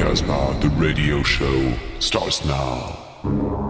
Casbah, the radio show, starts now.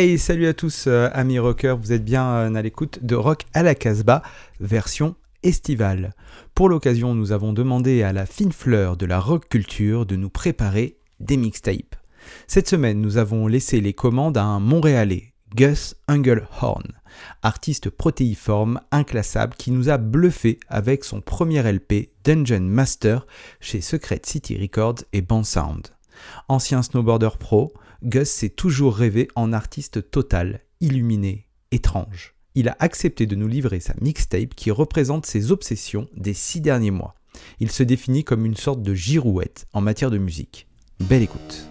Salut à tous, euh, amis rockers, vous êtes bien euh, à l'écoute de Rock à la Casbah, version estivale. Pour l'occasion, nous avons demandé à la fine fleur de la rock culture de nous préparer des mixtapes. Cette semaine, nous avons laissé les commandes à un Montréalais, Gus Engelhorn, artiste protéiforme inclassable qui nous a bluffé avec son premier LP Dungeon Master chez Secret City Records et Band Sound. Ancien snowboarder pro, Gus s'est toujours rêvé en artiste total, illuminé, étrange. Il a accepté de nous livrer sa mixtape qui représente ses obsessions des six derniers mois. Il se définit comme une sorte de girouette en matière de musique. Belle écoute.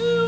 Ooh.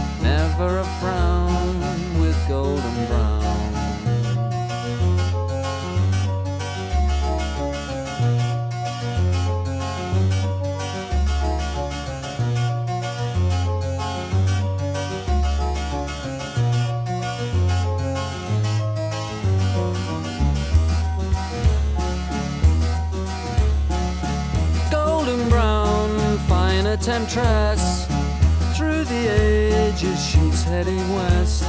never a frown with golden brown. Golden brown, fine temptress. Through the ages, heading west.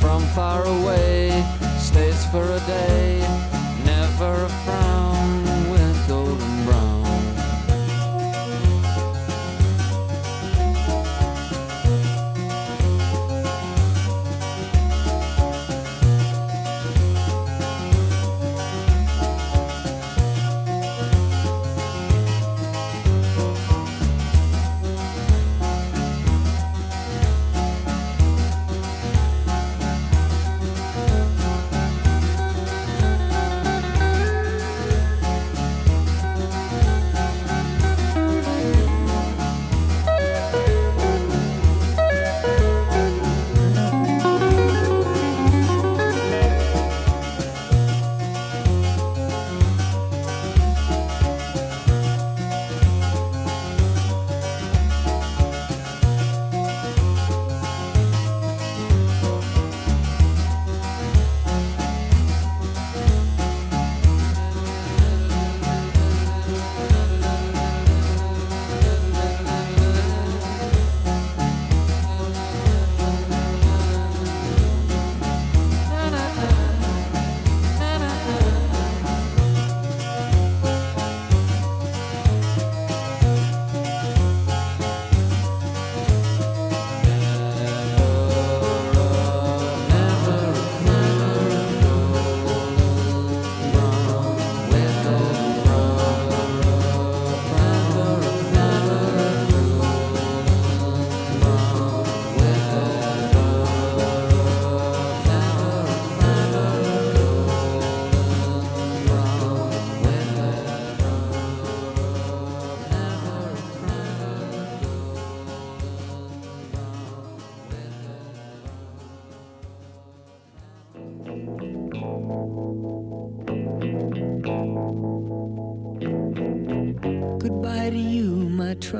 From far away, stays for a day. Never a frown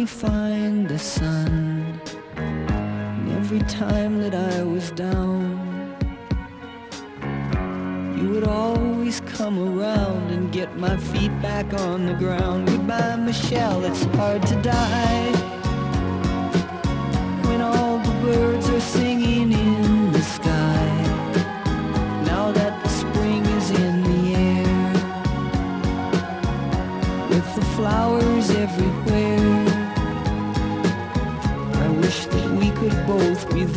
we find the sun. And every time that I was down, you would always come around and get my feet back on the ground. Goodbye, Michelle, it's hard to die.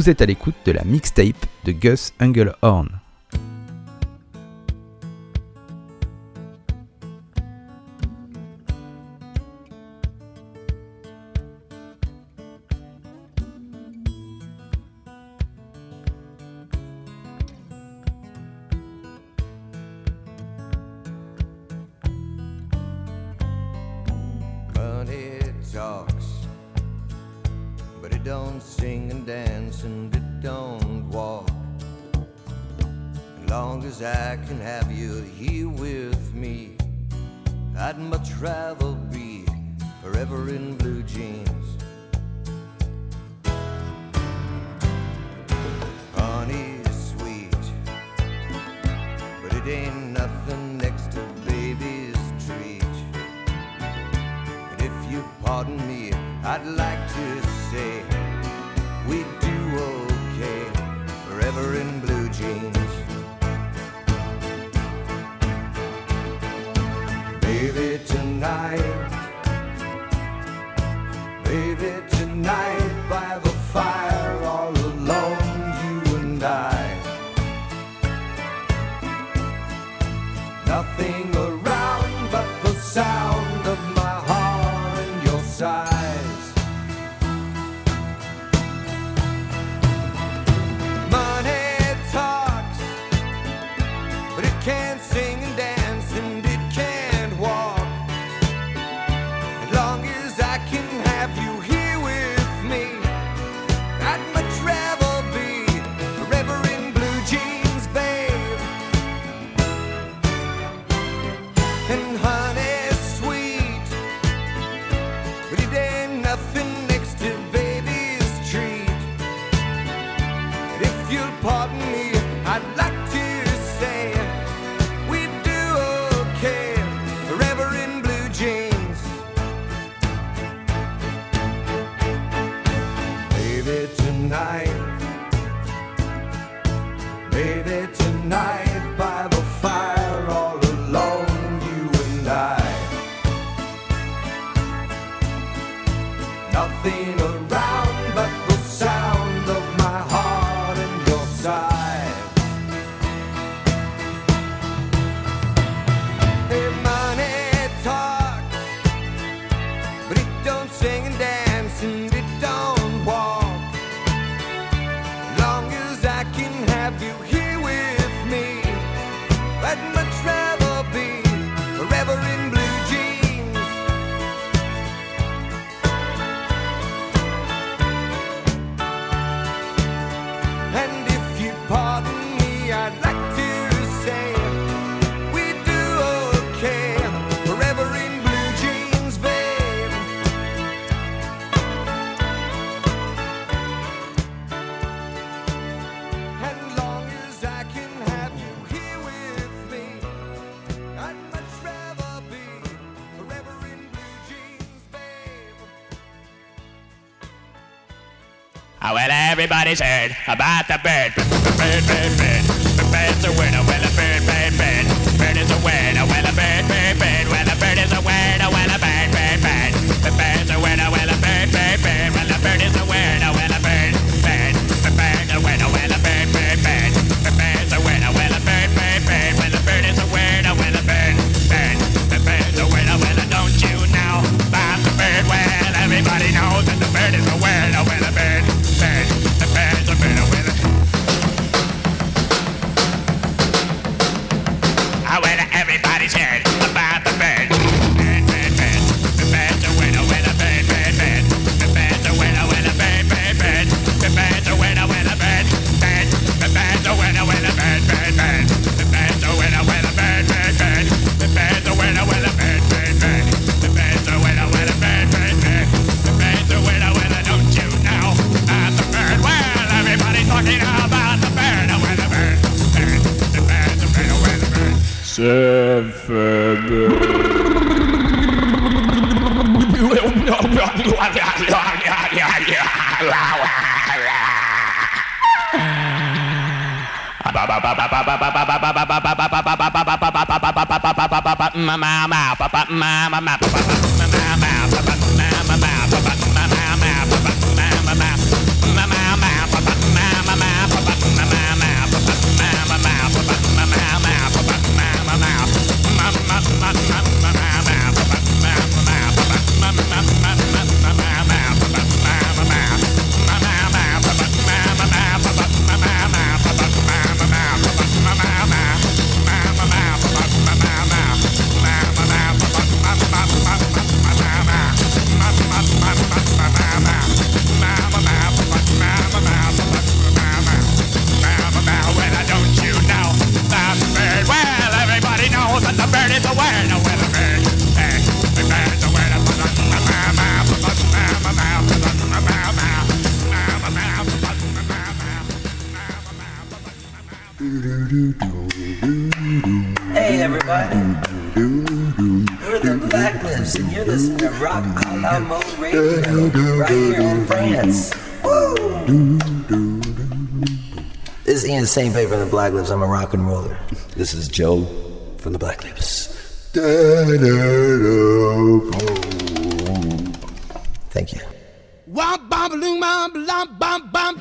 Vous êtes à l'écoute de la mixtape de Gus Engelhorn. I can have you here with me. I'd much rather be forever in blue jeans. Honey, sweet, but it ain't nothing nothing. everybody's heard about the bird. Bird, bird, bird. The bird's a winner. Well, a bird, bird, bird. Bird is a winner. Well, a bird, bird, bird. Well, Well, Rock a la Mode Radio right here in France. Woo! This is Ian St. Paper from the Black Lips. I'm a rock and roller. This is Joe from the Black Lips. Thank you.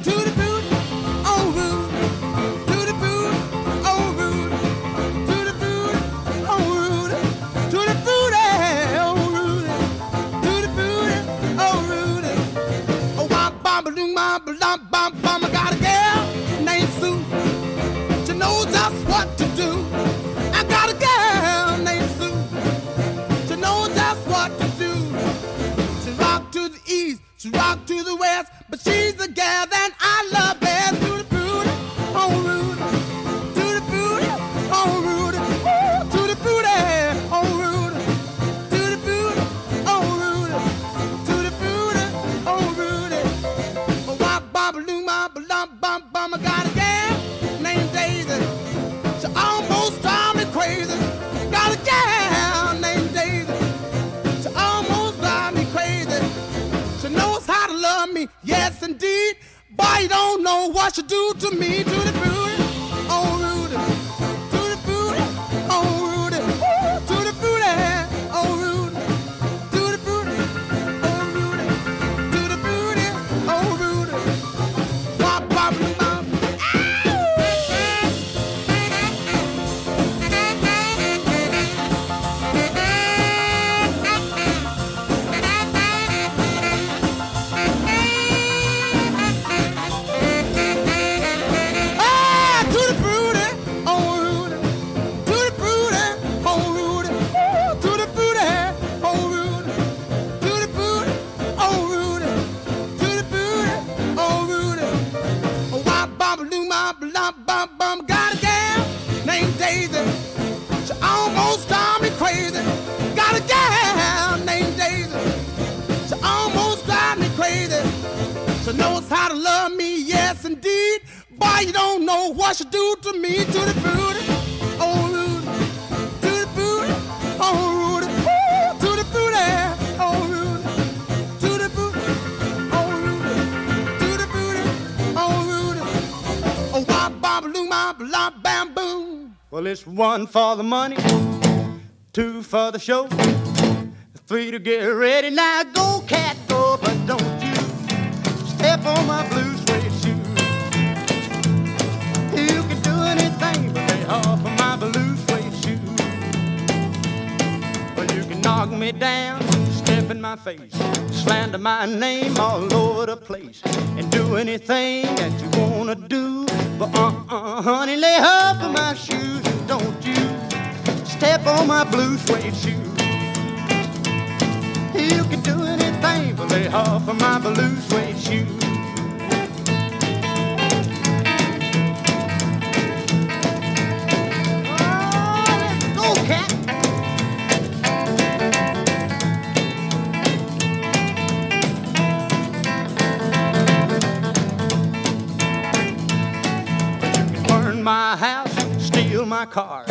To the the I love know what she do to me. To the booty, one for the money, two for the show, three to get ready. Now go, cat, go, but don't you step on my blue suede shoe. You can do anything but lay off of my blue suede shoe. Well, you can knock me down, step in my face, slander my name all over the place, and do anything that you wanna do. But uh-uh, honey, lay off of my shoes, step on my blue suede shoe. You can do anything but lay off of my blue suede shoe. Oh, let's go, cat. Burn my house, steal my car,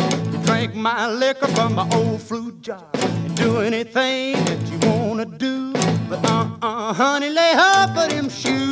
drink my liquor from my old fruit jar do anything that you wanna do. But uh-uh, honey, lay off of them shoes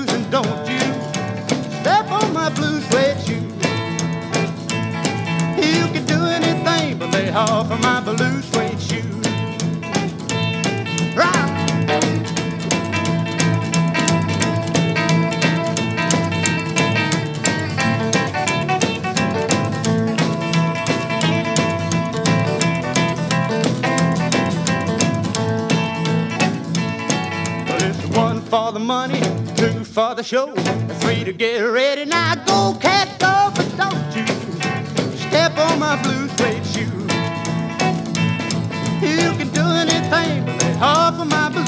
money, two for the show, three to get ready. Now go, cat, go, but don't you step on my blue suede shoe. You can do anything but off of my blue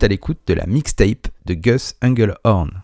À l'écoute de la mixtape de Gus Engelhorn.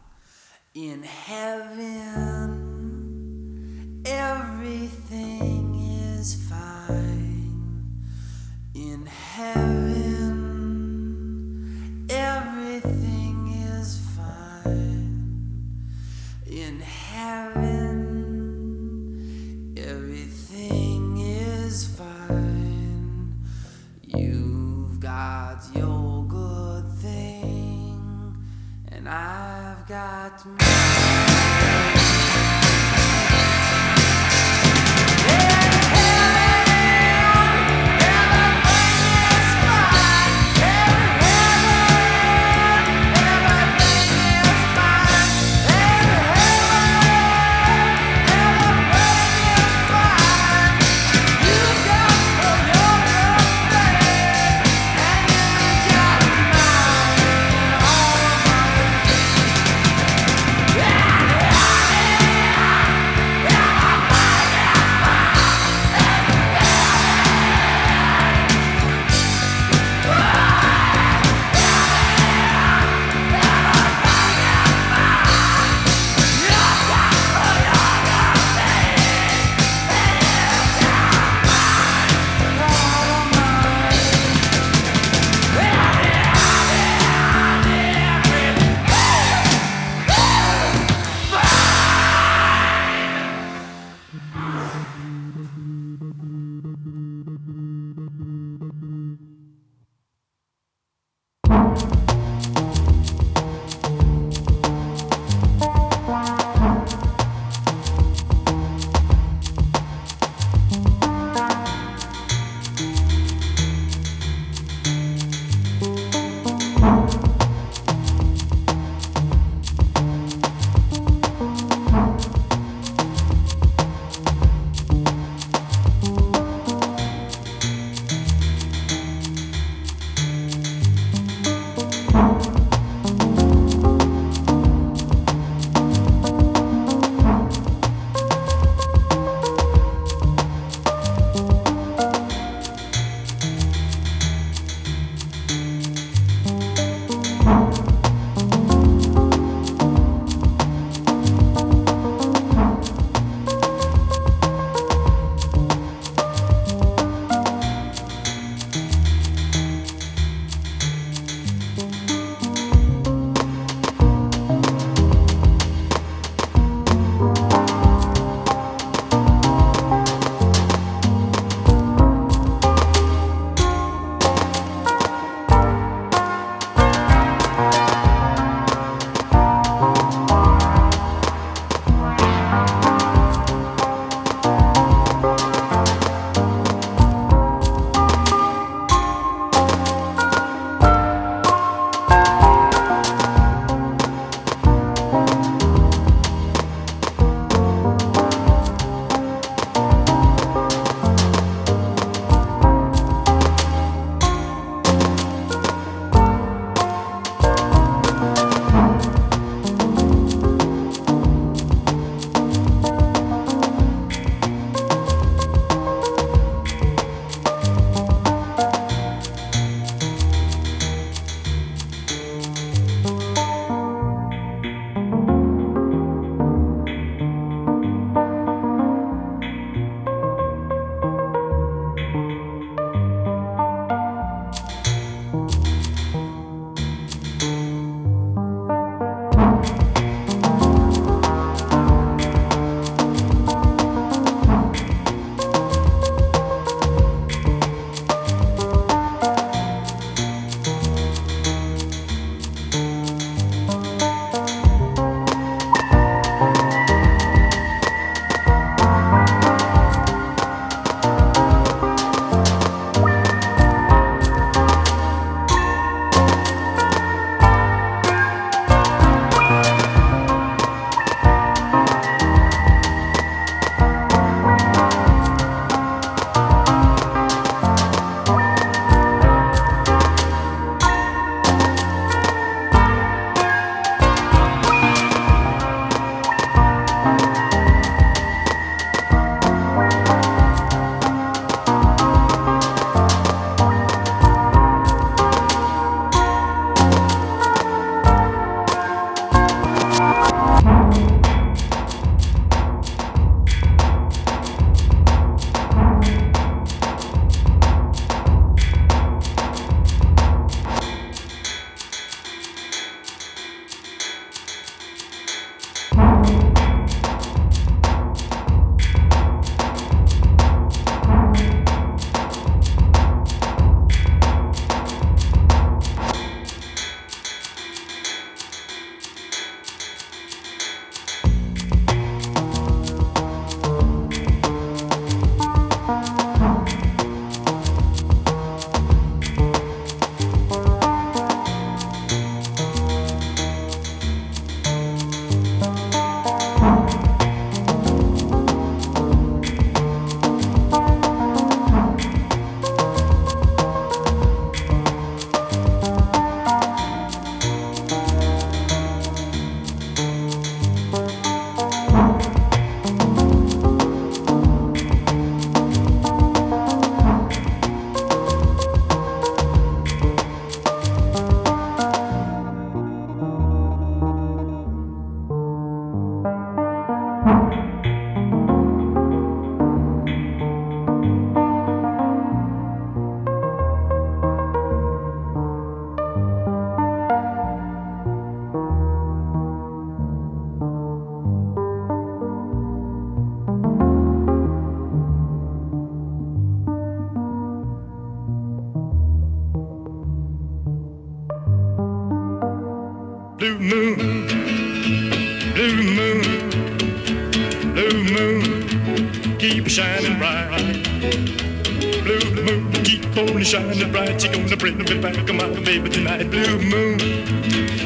shining bright. She gonna bring me back on my baby tonight. Blue moon,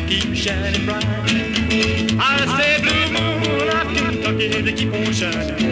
keep shining bright. I say blue moon, I Kentucky, they keep on shining.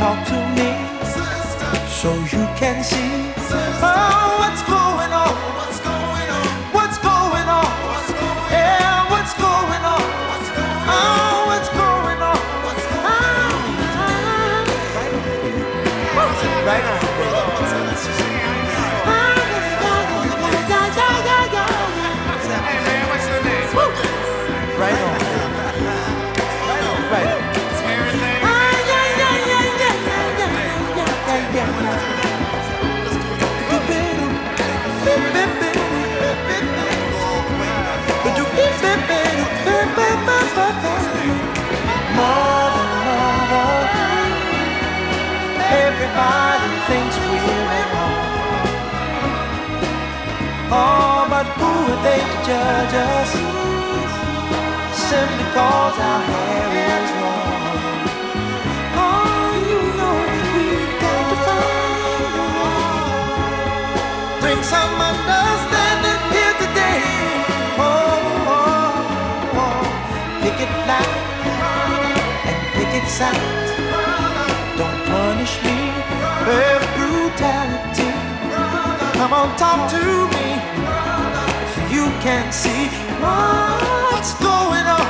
talk to me Sister. so you can see. Sister. Oh. judge us simply cause our hair is long. Oh, you know we've got to find a way. Bring some understanding here today. Oh, oh, oh. Picket black and picket sides. Don't punish me with brutality. Come on, talk to me. You can see what's going on.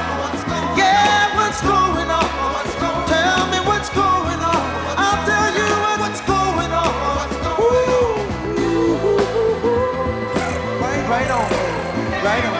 Yeah, what's going on? Tell me what's going on. I'll tell you what's going on. Ooh. Right on, right on.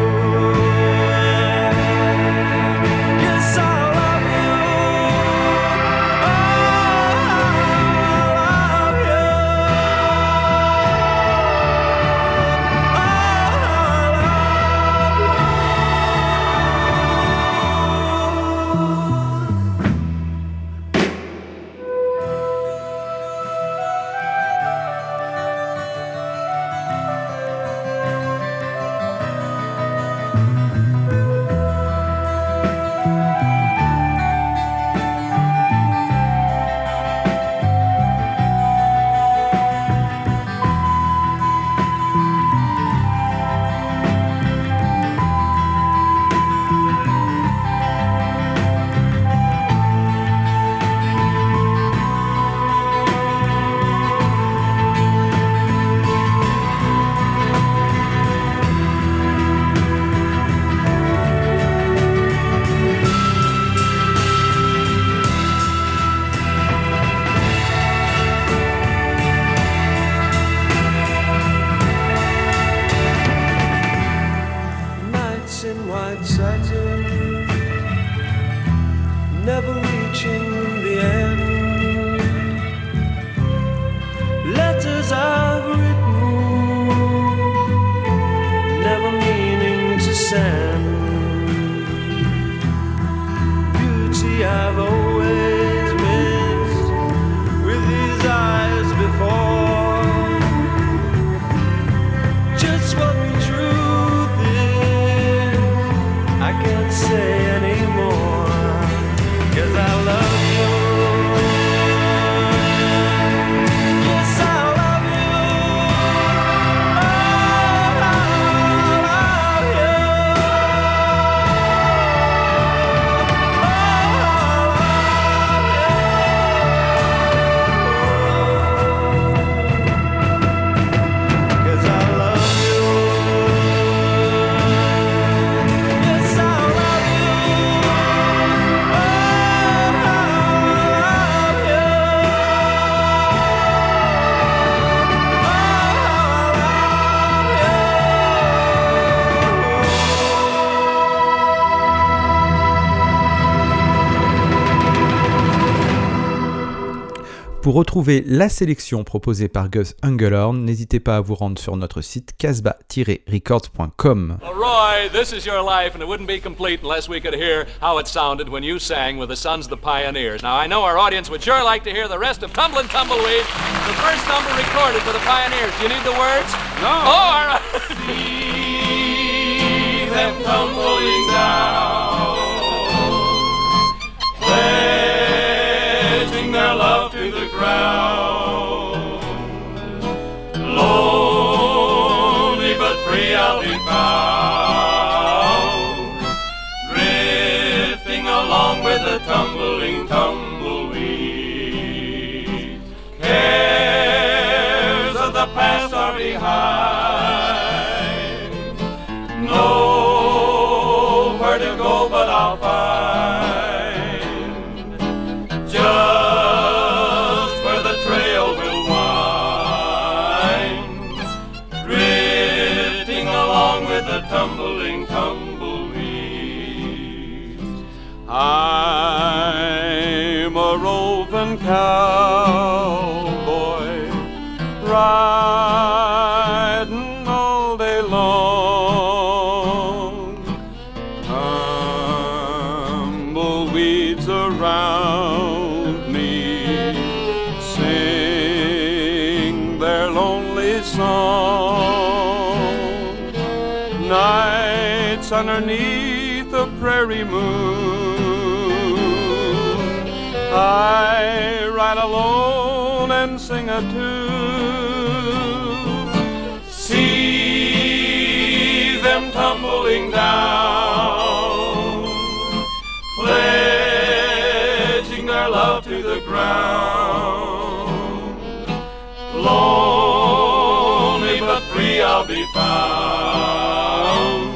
Pour retrouver la sélection proposée par Gus Engelhorn, n'hésitez pas à vous rendre sur notre site casbah-records.com. Roy, this is your life, and it wouldn't be complete unless we could hear how it sounded when you sang with the Sons of the Pioneers. Now, I know our audience would sure like to hear the rest of Tumblin' Tumbleweed, the first number recorded for the Pioneers. Do you need the words? No. Oh, all right. See them tumbling down, pledging their love to ground. Lonely but free I'll be found, ride alone and sing a tune. See them tumbling down, pledging their love to the ground. Lonely but free I'll be found.